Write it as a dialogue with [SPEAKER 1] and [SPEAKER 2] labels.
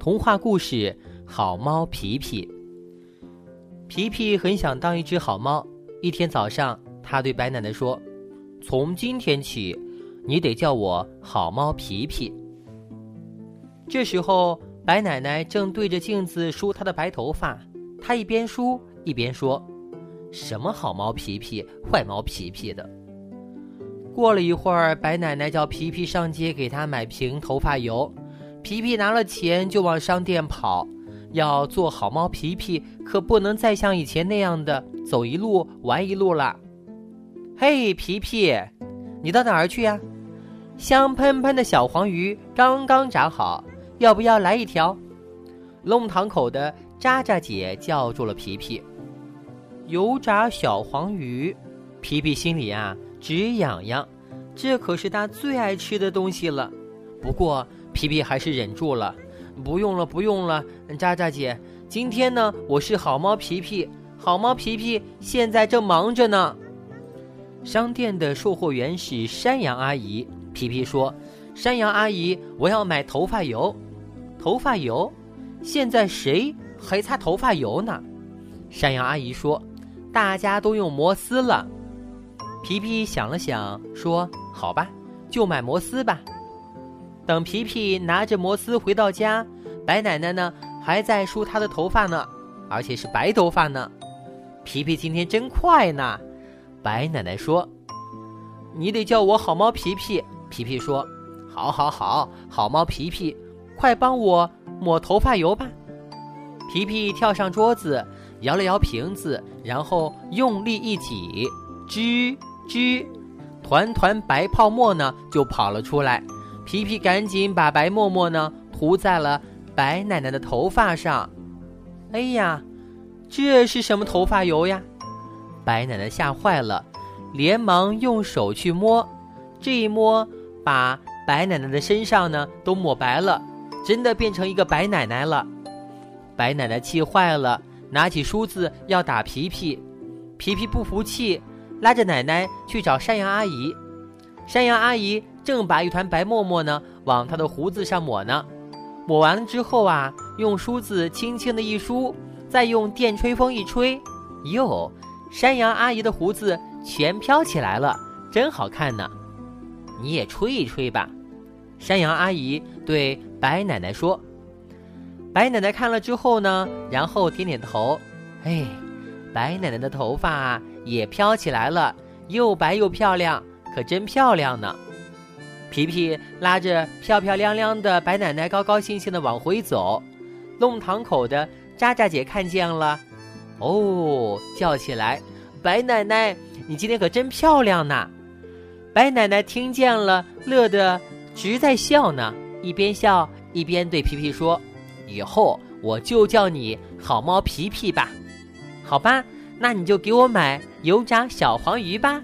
[SPEAKER 1] 童话故事《好猫皮皮》。皮皮很想当一只好猫。一天早上，他对白奶奶说：“从今天起，你得叫我好猫皮皮。”这时候，白奶奶正对着镜子梳她的白头发。她一边梳一边说：“什么好猫皮皮，坏猫皮皮的。”过了一会儿，白奶奶叫皮皮上街给她买瓶头发油。皮皮拿了钱就往商店跑，要做好猫皮皮，可不能再像以前那样的走一路玩一路了。嘿，皮皮，你到哪儿去呀？香喷喷的小黄鱼刚刚炸好，要不要来一条？弄堂口的渣渣姐叫住了皮皮。油炸小黄鱼，皮皮心里啊直痒痒，这可是他最爱吃的东西了。不过。皮皮还是忍住了，不用了，不用了，渣渣姐，今天呢，我是好猫皮皮，好猫皮皮现在正忙着呢。商店的售货员是山羊阿姨，皮皮说：“山羊阿姨，我要买头发油。”头发油？现在谁还擦头发油呢？山羊阿姨说：“大家都用摩丝了。”皮皮想了想，说：“好吧，就买摩丝吧。”等皮皮拿着摩斯回到家，白奶奶呢还在梳她的头发呢，而且是白头发呢。皮皮今天真快呢，白奶奶说：“你得叫我好猫皮皮。”皮皮说：“好，好，好，好猫皮皮，快帮我抹头发油吧。”皮皮跳上桌子，摇了摇瓶子，然后用力一挤，吱吱，团团白泡沫呢就跑了出来。皮皮赶紧把白沫沫呢涂在了白奶奶的头发上。哎呀，这是什么头发油呀？白奶奶吓坏了，连忙用手去摸。这一摸，把白奶奶的身上呢都抹白了，真的变成一个白奶奶了。白奶奶气坏了，拿起梳子要打皮皮。皮皮不服气，拉着奶奶去找山羊阿姨。山羊阿姨。正把一团白沫沫呢往他的胡子上抹呢，抹完了之后啊，用梳子轻轻的一梳，再用电吹风一吹，哟，山羊阿姨的胡子全飘起来了，真好看呢。你也吹一吹吧，山羊阿姨对白奶奶说。白奶奶看了之后呢，然后点点头，哎，白奶奶的头发也飘起来了，又白又漂亮，可真漂亮呢。皮皮拉着漂漂亮亮的白奶奶，高高兴兴的往回走。弄堂口的渣渣姐看见了，哦，叫起来：“白奶奶，你今天可真漂亮呐！”白奶奶听见了，乐得直在笑呢，一边笑一边对皮皮说：“以后我就叫你好猫皮皮吧，好吧？那你就给我买油炸小黄鱼吧。”